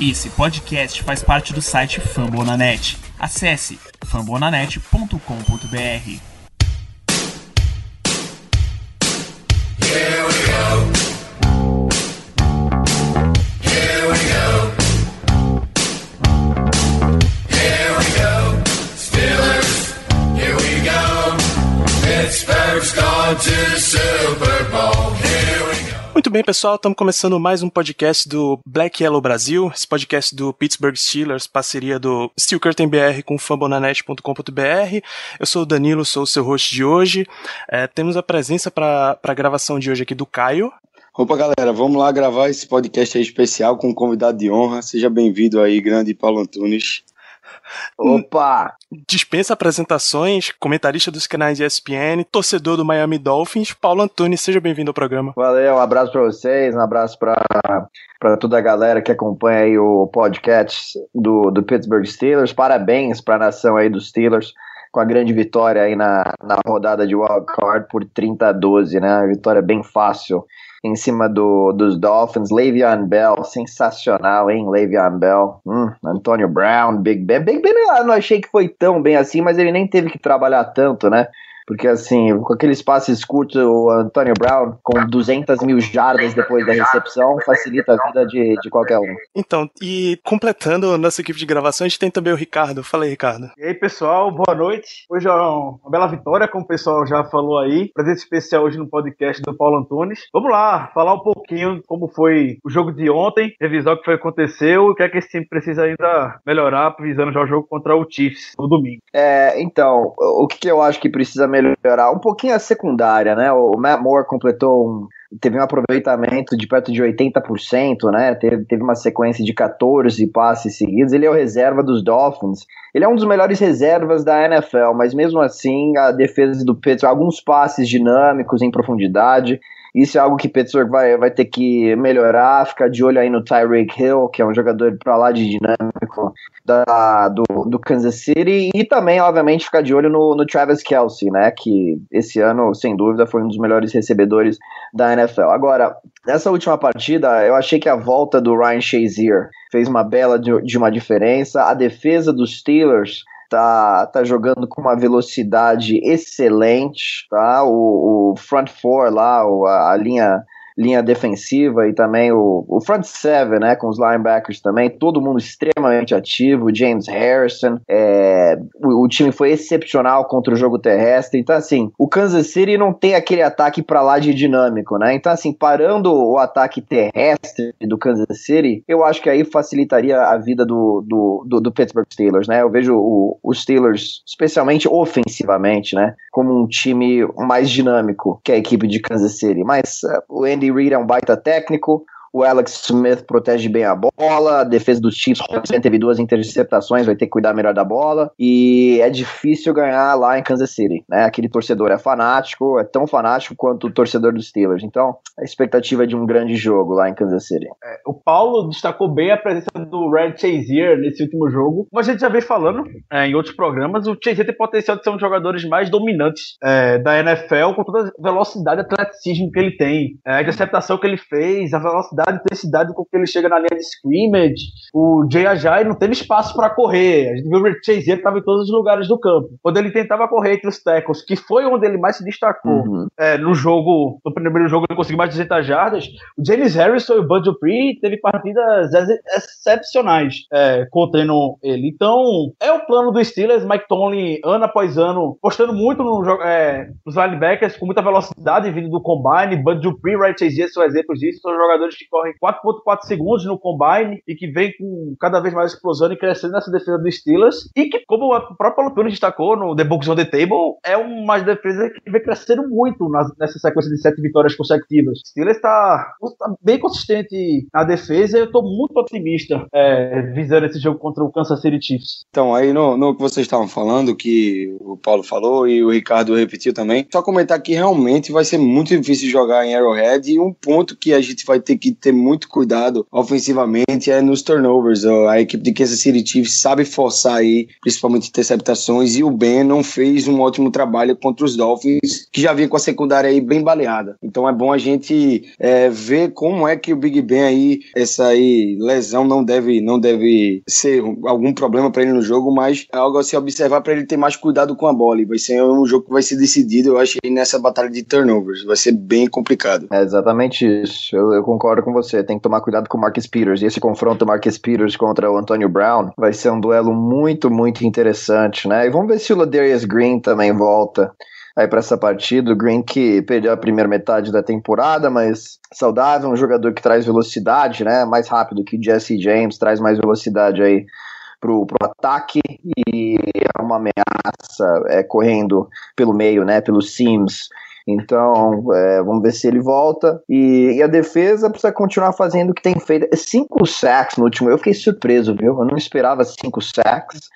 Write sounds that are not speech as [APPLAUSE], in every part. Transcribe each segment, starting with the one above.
Esse podcast faz parte do site Fambonanet. Acesse fambonanet.com.br. Here we go. Here Muito bem, pessoal, estamos começando mais um podcast do Black Yellow Brasil, esse podcast do Pittsburgh Steelers, parceria do Steel Curtain BR com fambonanet.com.br. Eu sou o Danilo, sou o seu host de hoje. É, temos a presença para a gravação de hoje aqui do Caio. Opa, galera, vamos lá gravar esse podcast especial com um convidado de honra. Seja bem-vindo aí, grande Paulo Antunes. Opa! Dispensa apresentações, comentarista dos canais ESPN, torcedor do Miami Dolphins, Paulo Antunes, seja bem-vindo ao programa. Valeu, um abraço para vocês, um abraço para toda a galera que acompanha aí o podcast do, do Pittsburgh Steelers. Parabéns para a nação aí dos Steelers com a grande vitória aí na, na rodada de wild card por 30 a 12, né? Vitória bem fácil em cima do, dos Dolphins. Le'Veon Bell, sensacional, hein? Le'Veon Bell. Hum, Antonio Brown, Big Ben. Big Ben eu não achei que foi tão bem assim, mas ele nem teve que trabalhar tanto, né? Porque, assim, com aqueles passes curtos, o Antonio Brown, com 200 mil jardas depois da recepção, facilita a vida de, de qualquer um. Então, e completando nossa equipe de gravação, a gente tem também o Ricardo. Fala aí, Ricardo. E aí, pessoal, boa noite. Hoje é uma bela vitória, como o pessoal já falou aí. Presente especial hoje no podcast do Paulo Antunes. Vamos lá, falar um pouquinho como foi o jogo de ontem, revisar o que foi que aconteceu e o que é que esse time precisa ainda melhorar, visando já o jogo contra o Chiefs no domingo. É, então, o que, que eu acho que precisa melhorar? Um pouquinho a secundária, né? O Matt Moore completou um, teve um aproveitamento de perto de 80%, né? Teve, teve uma sequência de 14 passes seguidos. Ele é o reserva dos Dolphins. Ele é um dos melhores reservas da NFL, mas mesmo assim a defesa do Pittsburgh, alguns passes dinâmicos em profundidade. Isso é algo que Pittsburgh vai, vai ter que melhorar, ficar de olho aí no Tyreek Hill, que é um jogador para lá de dinâmico da, do, do Kansas City, e também, obviamente, ficar de olho no, no Travis Kelsey, né, que esse ano, sem dúvida, foi um dos melhores recebedores da NFL. Agora, nessa última partida, eu achei que a volta do Ryan Shazier fez uma bela de, de uma diferença, a defesa dos Steelers tá, tá jogando com uma velocidade excelente, tá? O, o front four lá, a, a linha linha defensiva e também o, o front seven, né, com os linebackers também, todo mundo extremamente ativo, James Harrison, é, o, o, time foi excepcional contra o jogo terrestre, então assim, o Kansas City não tem aquele ataque para lá de dinâmico, né, então assim, parando o ataque terrestre do Kansas City, eu acho que aí facilitaria a vida do, do, do, do Pittsburgh Steelers, né, eu vejo os Steelers, especialmente ofensivamente, né, como um time mais dinâmico que a equipe de Kansas City, mas uh, o Andy Reid é um baita técnico, o Alex Smith protege bem a bola, a defesa dos Chiefs teve duas interceptações, vai ter que cuidar melhor da bola, e é difícil ganhar lá em Kansas City, né? Aquele torcedor é fanático, é tão fanático quanto o torcedor dos Steelers, então a expectativa é de um grande jogo lá em Kansas City. É, o Paulo destacou bem a presença do Red Chazier nesse último jogo, como a gente já vem falando é, em outros programas, o Chazier tem potencial de ser um dos jogadores mais dominantes é, da NFL, com toda a velocidade e atleticismo que ele tem, é, a interceptação que ele fez, a velocidade velocidade, intensidade com que ele chega na linha de scrimmage. O Jay Ajay não teve espaço para correr. A gente viu o Rick Chazier que estava em todos os lugares do campo. Quando ele tentava correr entre os tackles, que foi onde ele mais se destacou Uhum. é, no jogo, no primeiro jogo ele conseguiu mais de 200 jardas. O James Harrison e o Bud Dupree teve partidas ex- excepcionais é, contendo ele. Então, é o plano do Steelers, Mike Tomlin, ano após ano, postando muito no, é, nos linebackers com muita velocidade vindo do combine. Bud Dupree, Ray Chazier são exemplos disso. São jogadores que correm 4.4 segundos no combine e que vem com cada vez mais explosão e crescendo nessa defesa do Steelers. E que, como o próprio Lupino destacou no The Books on the Table, é uma defesa que vem crescendo muito nessa sequência de sete vitórias consecutivas. Steelers está tá bem consistente na defesa e eu estou muito otimista é, visando esse jogo contra o Kansas City Chiefs. Então, aí no, no que vocês estavam falando, que o Paulo falou e o Ricardo repetiu também, só comentar que realmente vai ser muito difícil jogar em Arrowhead e um ponto que a gente vai ter que ter muito cuidado ofensivamente é nos turnovers. A equipe de Kansas City Chiefs sabe forçar aí, principalmente interceptações, e o Ben não fez um ótimo trabalho contra os Dolphins, que já vinha com a secundária aí bem baleada. Então é bom a gente é, ver como é que o Big Ben aí, essa aí lesão não deve, não deve ser algum problema para ele no jogo, mas é algo a se observar para ele ter mais cuidado com a bola. E vai ser um jogo que vai ser decidido, eu acho, nessa batalha de turnovers. Vai ser bem complicado. É exatamente isso. Eu, eu concordo com você. Tem que tomar cuidado com o Marcus Peters. E esse confronto Marcus Peters contra o Antonio Brown vai ser um duelo muito, muito interessante, né? E vamos ver se o Ladarius Green também volta aí para essa partida. O Green que perdeu a primeira metade da temporada, mas saudável, um jogador que traz velocidade, né? Mais rápido que Jesse James, traz mais velocidade aí pro, pro ataque e é uma ameaça é, correndo pelo meio, né? Pelos seams. Então, é, vamos ver se ele volta. E, e, a defesa precisa continuar fazendo o que tem feito. Cinco sacks no último. Eu fiquei surpreso, viu? Eu não esperava cinco sacks.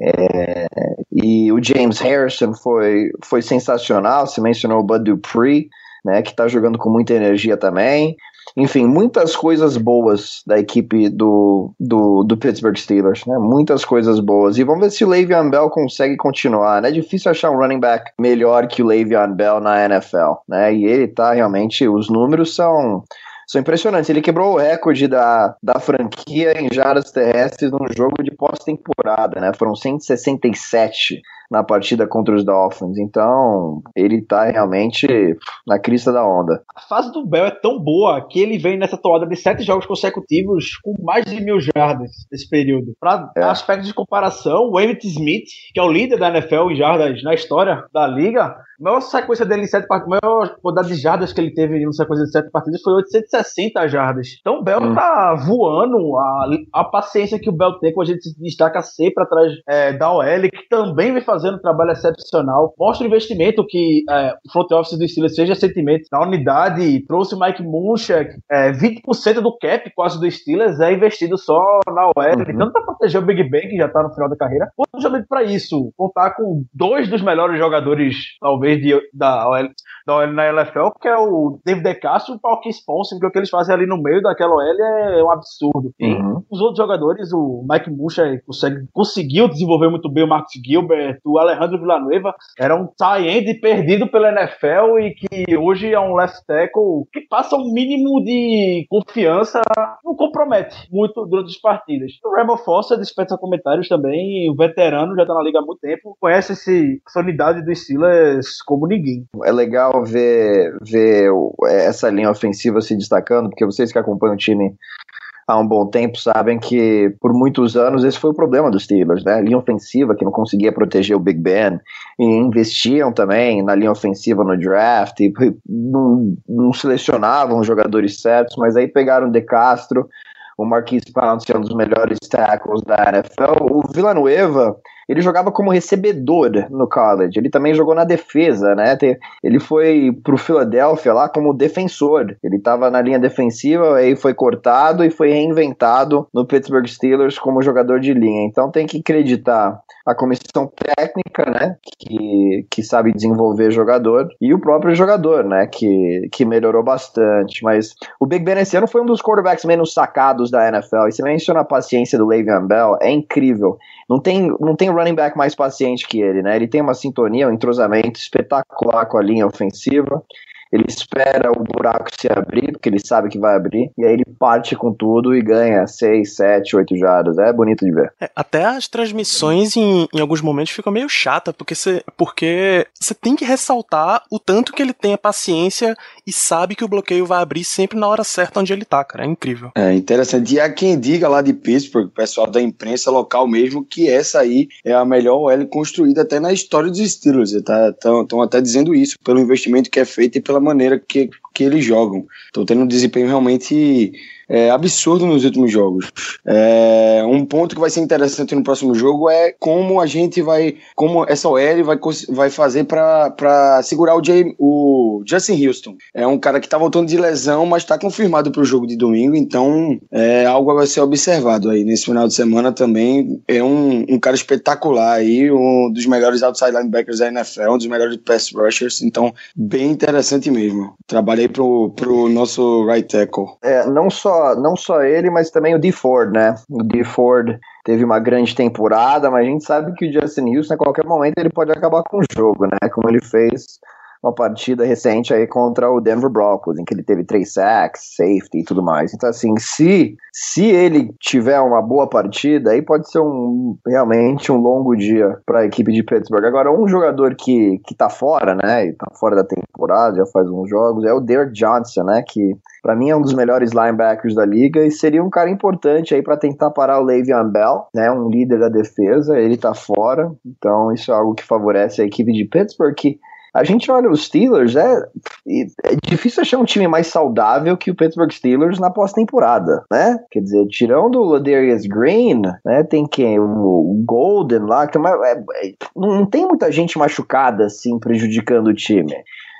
É, e o James Harrison foi, foi sensacional. Você mencionou o Bud Dupree, né, que está jogando com muita energia também. Enfim, muitas coisas boas da equipe do, do, do Pittsburgh Steelers, né? Muitas coisas boas. E vamos ver se o Le'Veon Bell consegue continuar, né? É difícil achar um running back melhor que o Le'Veon Bell na NFL, né? E ele tá realmente, os números são são impressionantes. Ele quebrou o recorde da, da franquia em jardas terrestres num jogo de pós-temporada, né? Foram 167 na partida contra os Dolphins. Então, ele tá realmente na crista da onda. A fase do Bell é tão boa que ele vem nessa toada de sete jogos consecutivos com mais de mil jardas nesse período. Para é. aspectos de comparação, o Emmitt Smith, que é o líder da NFL em jardas na história da liga, maior sequência dele em sete partidas, a maior quantidade de jardas que ele teve em sequência de sete partidas foi 860 jardas. Então o Bell hum. tá voando. A, a paciência que o Bell tem, quando a gente se destaca sempre atrás é, da OL, que também vem fazendo um trabalho excepcional. Mostra o investimento que é, o front office do Steelers fez recentemente na unidade. Trouxe o Mike Munchak. É, 20% do cap quase do Steelers é investido só na OL. Uhum. Tanto para proteger o Big Ben, que já tá no final da carreira, quanto justamente para isso. Contar com dois dos melhores jogadores, talvez de, da, OL, da OL na LFL, que é o David DeCastro e o Paul Sponson, que o que eles fazem ali no meio daquela OL é um absurdo. Uhum. os outros jogadores, o Mike Musha consegue, conseguiu desenvolver muito bem o Marcus Gilbert, o Alejandro Villanueva, era um tie-end perdido pela NFL e que hoje é um left tackle que passa um mínimo de confiança, não compromete muito durante as partidas. O Rebel Foster dispensa comentários também, o veterano já tá na liga há muito tempo, conhece esse, essa unidade dos Steelers como ninguém. É legal ver, ver essa linha ofensiva se destacando, porque vocês que acompanham o time há um bom tempo sabem que por muitos anos esse foi o problema dos Steelers, né? A linha ofensiva que não conseguia proteger o Big Ben e investiam também na linha ofensiva no draft e não, não selecionavam os jogadores certos, mas aí pegaram o De Castro, o Marquise Pouncey é um dos melhores tackles da NFL, o Villanueva ele jogava como recebedor no college. Ele também jogou na defesa, né? Ele foi pro Philadelphia lá como defensor. Ele estava na linha defensiva, aí foi cortado e foi reinventado no Pittsburgh Steelers como jogador de linha. Então tem que acreditar a comissão técnica, né, que, que sabe desenvolver jogador, e o próprio jogador, né, que, que melhorou bastante. Mas o Big Ben esse ano foi um dos quarterbacks menos sacados da NFL. E você menciona a paciência do Le'Veon Bell, é incrível. Não tem, não tem running back mais paciente que ele, né? Ele tem uma sintonia, um entrosamento espetacular com a linha ofensiva ele espera o buraco se abrir, porque ele sabe que vai abrir, e aí ele parte com tudo e ganha 6, 7, 8 jardas. É bonito de ver. É, até as transmissões em, em alguns momentos ficam meio chata, porque você porque você tem que ressaltar o tanto que ele tem a paciência e sabe que o bloqueio vai abrir sempre na hora certa onde ele tá, cara. É incrível. É interessante. E há quem diga lá de Pittsburgh, pessoal da imprensa local mesmo, que essa aí é a melhor OL construída até na história dos Steelers. Estão tá, até dizendo isso, pelo investimento que é feito e pela maneira que, que eles jogam. Estão tendo um desempenho realmente é, absurdo nos últimos jogos. É, um ponto que vai ser interessante no próximo jogo é como a gente vai, como essa OL vai, vai fazer para segurar o, Jay, o Justin Houston. É um cara que tá voltando de lesão, mas está confirmado para o jogo de domingo, então é algo a ser observado aí nesse final de semana também. É um, um cara espetacular aí, um dos melhores outside linebackers da NFL, um dos melhores pass rushers, então bem interessante mesmo. Trabalhei pro, pro nosso right tackle. É, não só, não só ele, mas também o D Ford, né? O D Ford teve uma grande temporada, mas a gente sabe que o Justin Houston, a qualquer momento, ele pode acabar com o jogo, né? Como ele fez uma partida recente aí contra o Denver Broncos, em que ele teve três sacks, safety e tudo mais. Então, assim, se, se ele tiver uma boa partida, aí pode ser um realmente um longo dia para a equipe de Pittsburgh. Agora, um jogador que, que tá fora, né, e tá fora da temporada, já faz uns jogos, é o Derek Johnson, né, que para mim é um dos melhores linebackers da liga e seria um cara importante aí para tentar parar o Le'Veon Bell, né, um líder da defesa, ele tá fora, então isso é algo que favorece a equipe de Pittsburgh que a gente olha os Steelers, é, é difícil achar um time mais saudável que o Pittsburgh Steelers na pós-temporada, né? Quer dizer, tirando o Ladarius Green, né? Tem quem? O Golden lá, que é, é, não tem muita gente machucada assim prejudicando o time.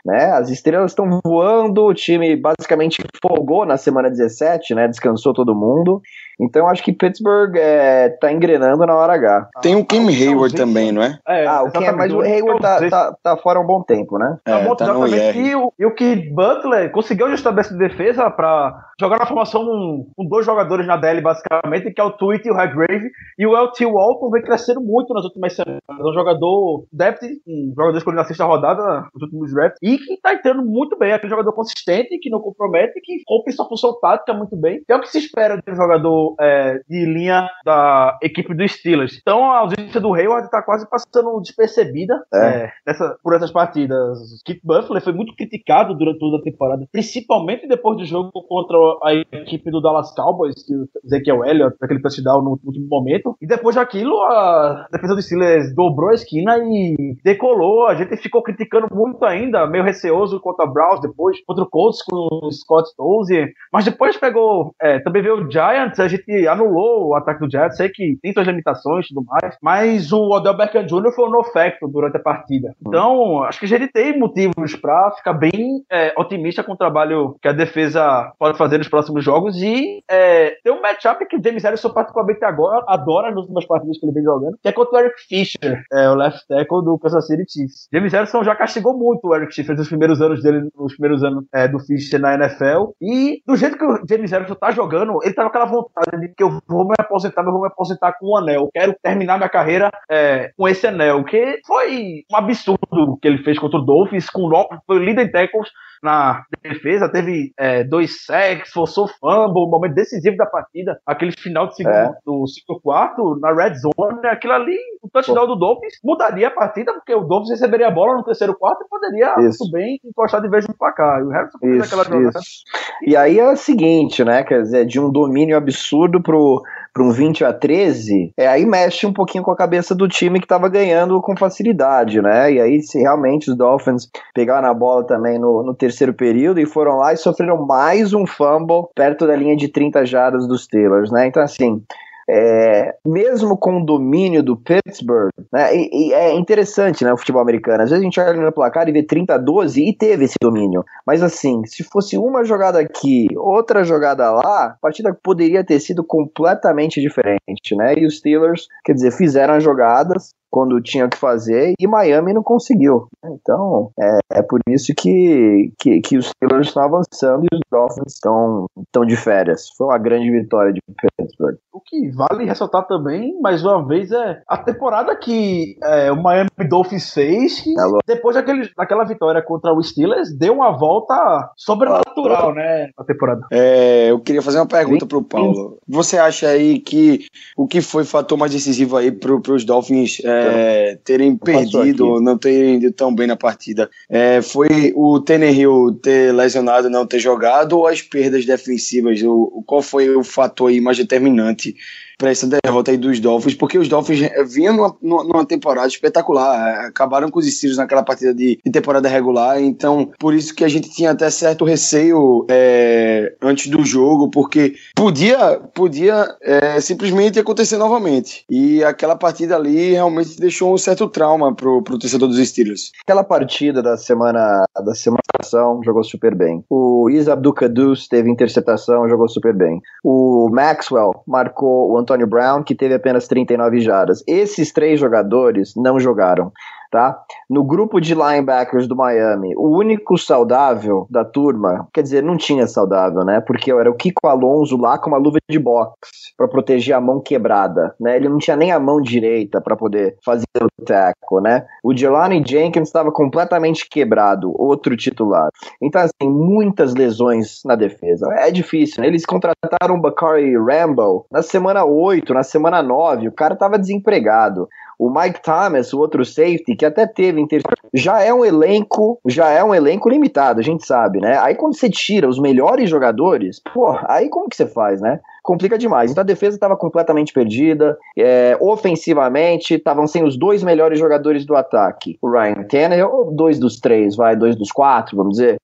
Né? As estrelas estão voando, o time basicamente folgou na semana 17, né? Descansou todo mundo. Então acho que Pittsburgh é, tá engrenando na hora H. Tem o Kim Hayward também, não é? é ah, o Kim, mas o Hayward tá, tá, tá, fora há um bom tempo, né? É, tá, tá exatamente. E o, e o que Butler conseguiu ajustar a defesa para jogar na formação com, com, dois jogadores na DL, basicamente, que é o Tweet e o Redgrave. E o LT Walton vem crescendo muito nas últimas semanas. É um jogador depth, um jogador escolhido na sexta rodada nos últimos drafts, e que tá entrando muito bem. É aquele jogador consistente, que não compromete, que cumpre sua função tática muito bem. É o que se espera de um jogador é, de linha da equipe dos Steelers. Então a ausência do Hayward está quase passando despercebida é. É, nessa, por essas partidas. Kit Buffalo foi muito criticado durante toda a temporada, principalmente depois do jogo contra a equipe do Dallas Cowboys, que o Ezekiel Elliott, aquele touchdown no último momento. E depois daquilo, a defesa dos Steelers dobrou a esquina e decolou. A gente ficou criticando muito ainda, meio receoso contra o Browns depois, contra o Colts com o Scott Tozier. Mas depois pegou, é, também veio o Giants, a gente anulou o ataque do Jets, sei que tem suas limitações e tudo mais, mas o Odell Beckham Jr. foi um no facto durante a partida. Então, acho que a gente tem motivos para ficar bem é, otimista com o trabalho que a defesa pode fazer nos próximos jogos e é, tem um matchup que o James Harrison particularmente agora adora nas últimas partidas que ele vem jogando, que é contra o Eric Fisher, é, o left tackle do Kansas City Chiefs. James Harrison já castigou muito o Eric Fisher nos primeiros anos dele, nos primeiros anos é, do Fisher na NFL e do jeito que o James Harrison tá jogando, ele tá com aquela vontade de que eu vou me aposentar, mas vou me aposentar com um anel. Quero terminar minha carreira é, com esse anel, que foi um absurdo que ele fez contra o Dolphins, com o líder em tackles na defesa, teve é, dois sacks, forçou fumble, o momento decisivo da partida, aquele final de segundo, é. do segundo quarto, na red zone, né, aquilo ali, o touchdown Pô. do Dolphins mudaria a partida, porque o Dolphins receberia a bola no terceiro quarto e poderia isso. muito bem encostar de vez no placar. E o Harrison fez aquela jogada. E aí é o seguinte, né, quer dizer, de um domínio absurdo pro para um 20 a 13, é, aí mexe um pouquinho com a cabeça do time que estava ganhando com facilidade, né? E aí, se realmente os Dolphins pegaram a bola também no, no terceiro período e foram lá e sofreram mais um fumble perto da linha de 30 jardas dos Steelers, né? Então, assim, é, mesmo com o domínio do Pittsburgh, né, e, e, é interessante né, o futebol americano. Às vezes a gente olha no placar e vê 30 a 12 e teve esse domínio. Mas assim, se fosse uma jogada aqui, outra jogada lá, a partida poderia ter sido completamente diferente, né? E os Steelers, quer dizer, fizeram as jogadas, quando tinha que fazer e Miami não conseguiu. Então, é, é por isso que, que, que os Steelers estão avançando e os Dolphins estão, estão de férias. Foi uma grande vitória de Pittsburgh. O que vale ressaltar também, mais uma vez, é a temporada que é, o Miami Dolphins fez, que é depois daquele, daquela vitória contra o Steelers, deu uma volta sobrenatural, né, na temporada. É, eu queria fazer uma pergunta para o Paulo. Você acha aí que o que foi fator mais decisivo aí para os Dolphins é, é, terem perdido, não terem ido tão bem na partida. É, foi o Hill ter lesionado, não ter jogado, ou as perdas defensivas? O, qual foi o fator aí mais determinante para essa derrota aí dos Dolphins, porque os Dolphins vinham numa, numa temporada espetacular, acabaram com os Steelers naquela partida de, de, temporada regular, então por isso que a gente tinha até certo receio é, antes do jogo, porque podia, podia é, simplesmente acontecer novamente. E aquela partida ali realmente deixou um certo trauma pro, pro torcedor dos Steelers. Aquela partida da semana da semana jogou super bem. O Isa Abdukadus teve interceptação, jogou super bem. O Maxwell marcou o Antonio Brown, que teve apenas 39 jardas. Esses três jogadores não jogaram tá? No grupo de linebackers do Miami, o único saudável da turma, quer dizer, não tinha saudável, né? Porque era o Kiko Alonso lá com uma luva de boxe para proteger a mão quebrada, né? Ele não tinha nem a mão direita para poder fazer o tackle, né? O Jelani Jenkins estava completamente quebrado, outro titular. Então, assim, muitas lesões na defesa. É difícil, né? Eles contrataram o Bakari Rambo na semana 8, na semana 9, o cara estava desempregado. O Mike Thomas, o outro safety, que até teve inter... já é um elenco, já é um elenco limitado, a gente sabe, né? Aí quando você tira os melhores jogadores, pô, aí como que você faz, né? complica demais. Então a defesa estava completamente perdida. É, ofensivamente, estavam sem os dois melhores jogadores do ataque. O Ryan Tannehill, dois dos três, vai, dois dos quatro, vamos dizer.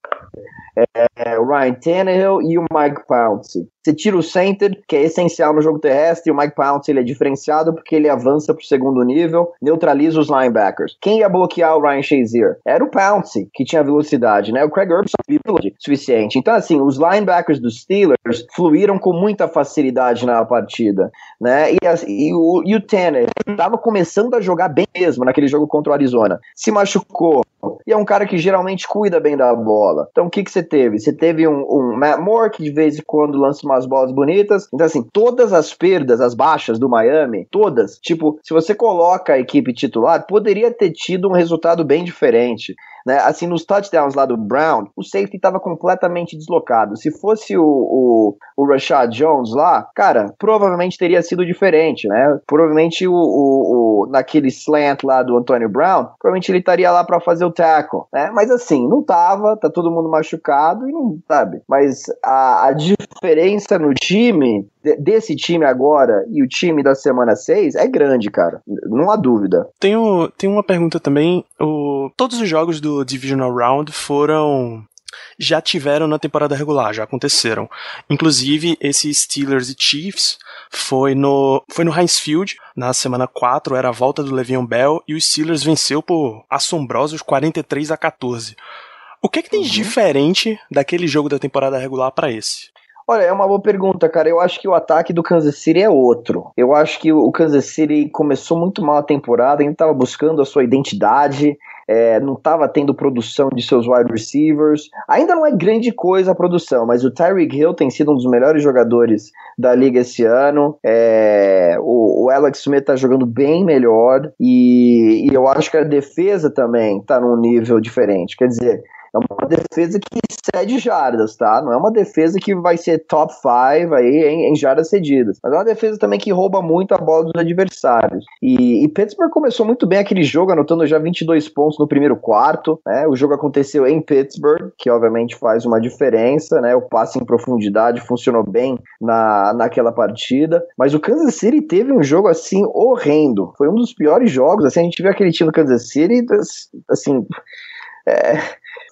É, o Ryan Tannehill e o Mike Pouncey. Você tira o center, que é essencial no jogo terrestre, e o Mike Pouncey ele é diferenciado porque ele avança para o segundo nível, neutraliza os linebackers. Quem ia bloquear o Ryan Shazier? Era o Pouncey, que tinha velocidade, né? O Craig Herbst velocidade suficiente. Então, assim, os linebackers dos Steelers fluíram com muita facilidade na partida, né? E, e o, e o Tanner estava começando a jogar bem mesmo naquele jogo contra o Arizona. Se machucou, e é um cara que geralmente cuida bem da bola. Então o que, que você teve? Você teve um, um Matt Moore que de vez em quando lança umas bolas bonitas. Então, assim, todas as perdas, as baixas do Miami, todas, tipo, se você coloca a equipe titular, poderia ter tido um resultado bem diferente. Né? Assim, nos touchdowns lá do Brown, o safety estava completamente deslocado. Se fosse o, o, o Rashad Jones lá, cara, provavelmente teria sido diferente, né? Provavelmente o, o, o naquele slant lá do Antonio Brown, provavelmente ele estaria lá para fazer o tackle, né? Mas assim, não tava, tá todo mundo machucado e não sabe. Mas a, a diferença no time desse time agora e o time da semana 6 é grande, cara. Não há dúvida. Tenho, tenho uma pergunta também. O, todos os jogos do Divisional Round foram já tiveram na temporada regular, já aconteceram. Inclusive, esse Steelers e Chiefs foi no, foi no Heinz Field, na semana 4, era a volta do Le'Veon Bell, e o Steelers venceu por assombrosos 43 a 14. O que é que tem de uhum. diferente daquele jogo da temporada regular para esse? Olha, é uma boa pergunta, cara. Eu acho que o ataque do Kansas City é outro. Eu acho que o Kansas City começou muito mal a temporada, ainda estava buscando a sua identidade, é, não estava tendo produção de seus wide receivers. Ainda não é grande coisa a produção, mas o Tyreek Hill tem sido um dos melhores jogadores da liga esse ano. É, o, o, Alex Smith está jogando bem melhor e, e eu acho que a defesa também está num nível diferente. Quer dizer, é uma defesa que cede jardas, tá? Não é uma defesa que vai ser top 5 aí em, em, jardas cedidas. Mas é uma defesa também que rouba muito a bola dos adversários. E, e Pittsburgh começou muito bem aquele jogo, anotando já 22 pontos no primeiro quarto, né? O jogo aconteceu em Pittsburgh, que obviamente faz uma diferença, né? O passe em profundidade funcionou bem na, naquela partida. Mas o Kansas City teve um jogo assim horrendo. Foi um dos piores jogos. Assim, a gente viu aquele time do Kansas City, assim. É,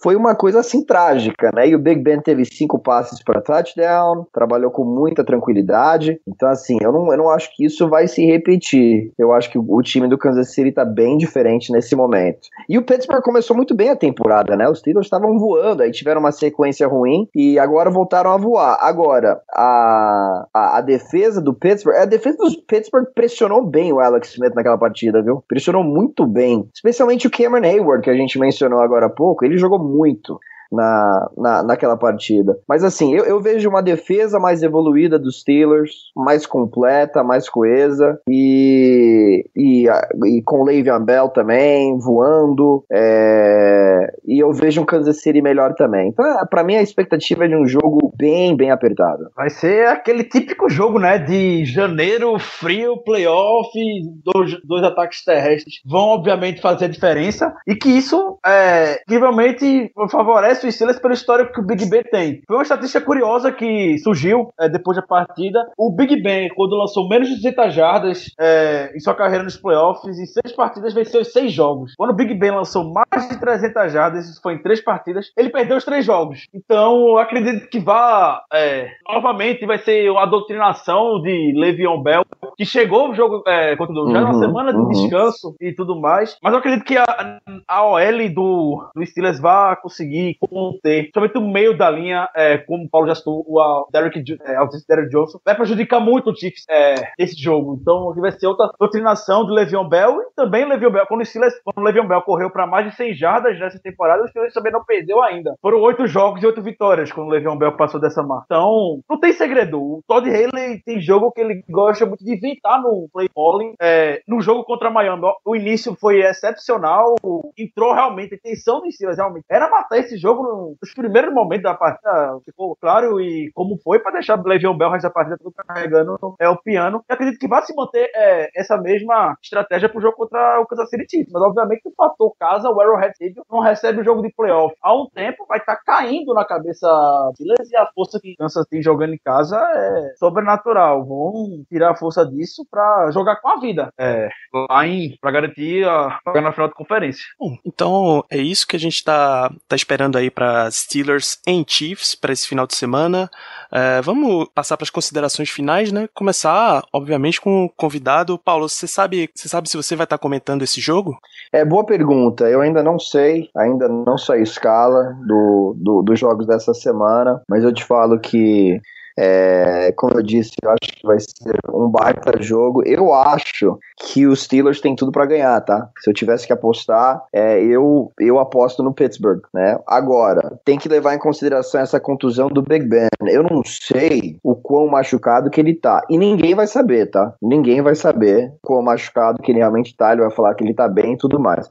foi uma coisa assim trágica, né? E o Big Ben teve cinco passes para touchdown, trabalhou com muita tranquilidade. Então, assim, eu não, eu não acho que isso vai se repetir. Eu acho que o, time do Kansas City tá bem diferente nesse momento. E o Pittsburgh começou muito bem a temporada, né? Os Steelers estavam voando, aí tiveram uma sequência ruim e agora voltaram a voar. Agora, a, a, a defesa do Pittsburgh, a defesa do Pittsburgh pressionou bem o Alex Smith naquela partida, viu? Pressionou muito bem. Especialmente o Cameron Hayward, que a gente mencionou agora há pouco, ele jogou muito na, na, naquela partida. Mas assim, eu, eu vejo uma defesa mais evoluída dos Steelers, mais completa, mais coesa, e, e, e com o Le'Veon Bell também, voando, é, e eu vejo um Kansas City melhor também. Então, é, para mim, a expectativa é de um jogo bem, bem apertado. Vai ser aquele típico jogo, né, de janeiro, frio, playoff, dois, dois ataques terrestres vão, obviamente, fazer diferença, e que isso, é, incrivelmente, favorece o Steelers pelo histórico que o Big Ben tem. Foi uma estatística curiosa que surgiu é, depois da partida. O Big Ben, quando lançou menos de 200 jardas é, em sua carreira nos playoffs, em seis partidas venceu seis jogos. Quando o Big Ben lançou mais de 300 jardas, isso foi em três partidas, ele perdeu os três jogos. Então, eu acredito que vá é, novamente vai ser a doutrinação de Le'Veon Bell, que chegou no jogo é, contra o já uhum, na semana de uhum. descanso e tudo mais. Mas eu acredito que a, a OL do, do Steelers vai conseguir conter, somente o meio da linha, é, como o Paulo já citou, o Derek, é, Derek Johnson, vai prejudicar muito o Chiefs é, nesse jogo. Então, vai ser outra doutrinação de Le'Veon Bell e também Le'Veon Bell. Quando o Steelers, quando o Le'Veon Bell correu para mais de 100 jardas nessa temporada, o Steelers também não perdeu ainda. Foram oito jogos e oito vitórias quando o Le'Veon Bell passou dessa marca. Então, não tem segredo. O Todd Haley tem jogo que ele gosta muito de inventar no play calling. É, no jogo contra Miami, o início foi excepcional. Entrou realmente, a intenção do Steelers realmente era matar esse jogo nos primeiros momentos da partida. Ficou claro e como foi para deixar o Le'Veon Bell o da partida tudo carregando é, o piano. Eu acredito que vai se manter é, essa mesma estratégia pro jogo contra o Kansas City Chiefs. Mas obviamente o fator casa, o Arrowhead Stadium não recebe o jogo de playoff há um tempo, vai estar tá caindo na cabeça Steelers e a força que Kansas City jogando em casa é sobrenatural. Vão tirar a força disso para jogar com a vida. É, lá em, pra garantir a na final de conferência. Então é isso que a gente tá, tá esperando aí para Steelers em Chiefs para esse final de semana. É, vamos passar para as considerações finais, né? Começar, obviamente, com o convidado. Paulo, você sabe, você sabe se você vai estar tá comentando esse jogo? É boa pergunta. Eu ainda não sei, ainda não sei a escala do, do, dos jogos dessa semana, mas eu te falo que é, como eu disse, eu acho que vai ser um baita jogo. Eu acho que os Steelers têm tudo para ganhar, tá? Se eu tivesse que apostar, é, eu, eu aposto no Pittsburgh, né? Agora, tem que levar em consideração essa contusão do Big Ben. Eu não sei o quão machucado que ele tá. E ninguém vai saber, tá? Ninguém vai saber quão machucado que ele realmente tá. Ele vai falar que ele tá bem e tudo mais.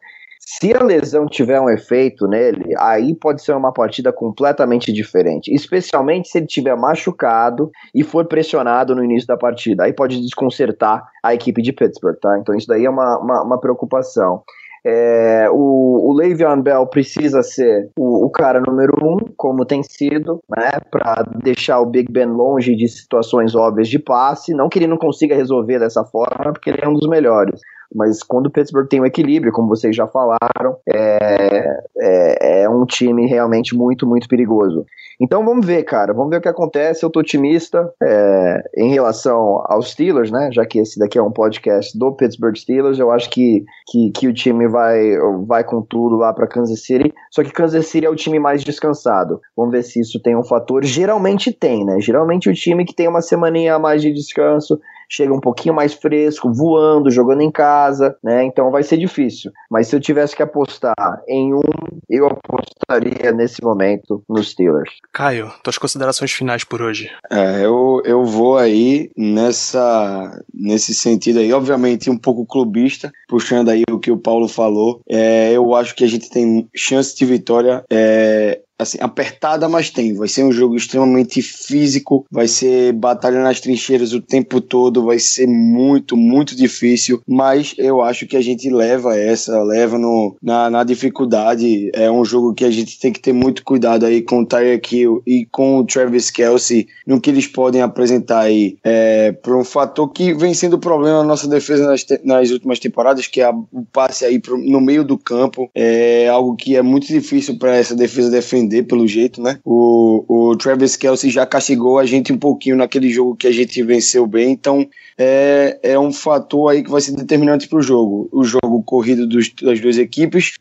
Se a lesão tiver um efeito nele, aí pode ser uma partida completamente diferente. Especialmente se ele tiver machucado e for pressionado no início da partida. Aí pode desconcertar a equipe de Pittsburgh, tá? Então isso daí é uma, uma, uma preocupação. É, o, o Le'Veon Bell precisa ser o, o, cara número um, como tem sido, né, para deixar o Big Ben longe de situações óbvias de passe. Não que ele não consiga resolver dessa forma, porque ele é um dos melhores mas quando o Pittsburgh tem um equilíbrio, como vocês já falaram, é, é, é, um time realmente muito, muito perigoso. Então vamos ver, cara, vamos ver o que acontece. Eu tô otimista é, em relação aos Steelers, né? Já que esse daqui é um podcast do Pittsburgh Steelers, eu acho que, que, que o time vai, vai com tudo lá para Kansas City. Só que Kansas City é o time mais descansado. Vamos ver se isso tem um fator. Geralmente tem, né? Geralmente o time que tem uma semaninha a mais de descanso chega um pouquinho mais fresco, voando, jogando em casa, né? Então vai ser difícil. Mas se eu tivesse que apostar em um, eu apostaria nesse momento nos Steelers. Caio, tuas considerações finais por hoje. É, eu, eu vou aí nessa nesse sentido aí, obviamente um pouco clubista, puxando aí o que o Paulo falou. É, eu acho que a gente tem chance de vitória é, assim, apertada, mas tem. Vai ser um jogo extremamente físico, vai ser batalha nas trincheiras o tempo todo, vai ser muito, muito difícil, mas eu acho que a gente leva essa, leva no, na, na dificuldade. É um jogo que a gente tem que ter muito cuidado aí com o Tyreek Hill e com o Travis Kelsey, no que eles podem apresentar aí, é, por um fator que vem sendo problema na nossa defesa nas, nas últimas temporadas, que é o passe aí pro, no meio do campo, é algo que é muito difícil para essa defesa defender defender, pelo jeito, né? O, o Travis Kelsey já castigou a gente um pouquinho naquele jogo que a gente venceu bem, então é, é um fator aí que vai ser determinante para o jogo. O jogo corrido dos, das duas equipes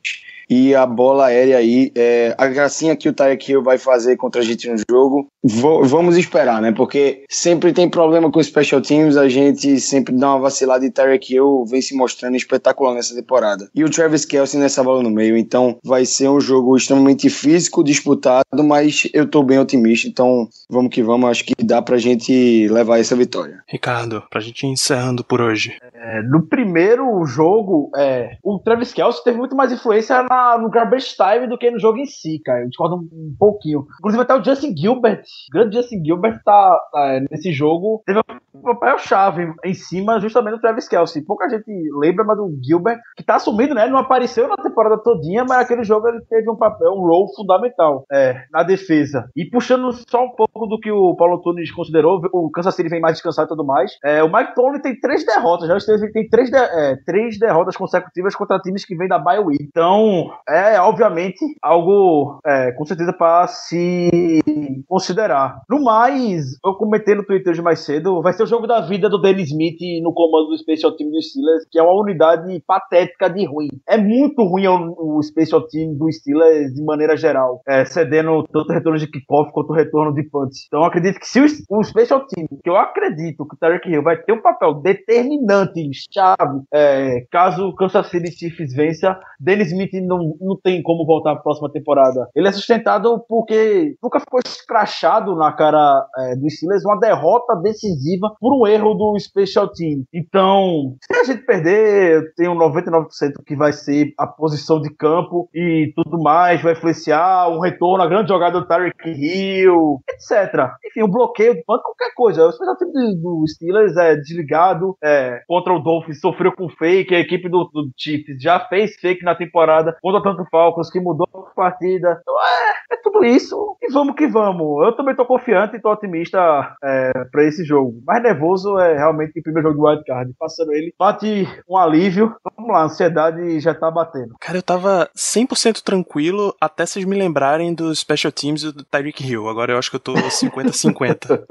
e a bola aérea aí, é, a gracinha que o Tarek Hill vai fazer contra a gente no jogo, vamos esperar, né? Porque sempre tem problema com os special teams, a gente sempre dá uma vacilada e Tarek Hill vem se mostrando espetacular nessa temporada. E o Travis Kelsey nessa bola no meio, então vai ser um jogo extremamente físico, disputado, mas eu tô bem otimista, então vamos que vamos, acho que dá pra gente levar essa vitória. Ricardo, pra gente ir encerrando por hoje. É, no primeiro jogo, é, o Travis Kelsey teve muito mais influência na no garbage time do que no jogo em si, cara. Eu discordo um, um pouquinho. Inclusive, até o Justin Gilbert, o grande Justin Gilbert, tá, tá nesse jogo. Teve um papel-chave em cima justamente do Travis Kelsey. Pouca gente lembra, mas do Gilbert, que tá assumindo, né? Não apareceu na temporada todinha, mas aquele jogo ele teve um papel, um role fundamental é, na defesa. E puxando só um pouco do que o Paulo Tunes considerou, o Kansas City vem mais descansado e tudo mais. É, o Mike Tomlin tem três derrotas, já esteve, tem três, de, é, três derrotas consecutivas contra times que vêm da bye week. Então, é obviamente algo é, com certeza para se considerar. No mais, eu comentei no Twitter hoje mais cedo, vai ser o jogo da vida do Dennis Smith no comando do Special Team dos Steelers, que é uma unidade patética de ruim. É muito ruim o, Special Team dos Steelers de maneira geral, é, cedendo tanto retorno de kickoff quanto retorno de punts. Então, eu acredito que se o, o Special Team, que eu acredito que o Tarek Hill vai ter um papel determinante, chave, é, caso o Kansas City Chiefs vença, Dennis Smith não, não tem como voltar para próxima temporada. Ele é sustentado porque nunca ficou escrachado na cara é, do Steelers uma derrota decisiva por um erro do Special Team. Então, se a gente perder, eu tenho 99% que vai ser a posição de campo e tudo mais, vai influenciar um retorno, a grande jogada do Tarek Hill, etc. Enfim, um bloqueio de qualquer coisa. O Special Team do, do Steelers é desligado é, contra o Dolphins, sofreu com fake, a equipe do, do Chiefs já fez fake na temporada contra tanto Falcons, que mudou a partida. Então é, é tudo isso e vamos que vamos. Eu também tô confiante e tô otimista é, para esse jogo. Mais nervoso é realmente o primeiro jogo do Wildcard. Passando ele, bate um alívio. Vamos lá, a ansiedade já tá batendo. Cara, eu tava 100% tranquilo até vocês me lembrarem dos Special Teams e do Tyreek Hill. Agora eu acho que eu tô 50-50.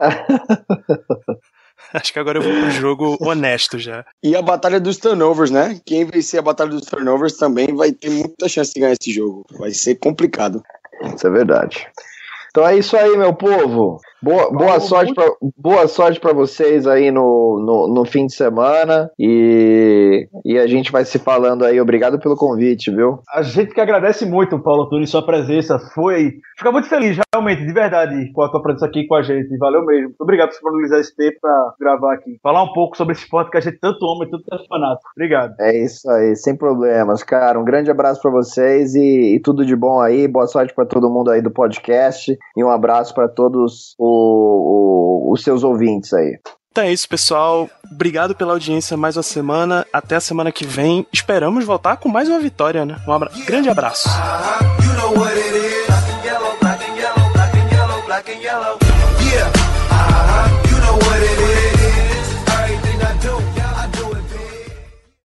[LAUGHS] [LAUGHS] Acho que agora eu vou pro jogo [LAUGHS] honesto já. E a batalha dos turnovers, né? Quem vencer a batalha dos turnovers também vai ter muita chance de ganhar esse jogo. Vai ser complicado. Isso é verdade. Então é isso aí, meu povo. Boa, boa, sorte pra, boa sorte para vocês aí no, no, no, fim de semana e, e a gente vai se falando aí. Obrigado pelo convite, viu? A gente que agradece muito, Paulo Tunes, sua presença. Foi. Fica muito feliz, realmente, de verdade, com a tua presença aqui com a gente. Valeu mesmo. Muito obrigado por disponibilizar esse tempo para gravar aqui. Falar um pouco sobre esse esporte que a gente tanto ama e tanto é fanático. Obrigado. É isso aí, sem problemas, cara. Um grande abraço para vocês e, e, tudo de bom aí. Boa sorte para todo mundo aí do podcast e um abraço para todos os o, o, os seus ouvintes aí. Então é isso, pessoal. Obrigado pela audiência mais uma semana. Até a semana que vem. Esperamos voltar com mais uma vitória, né? Um abra... grande abraço.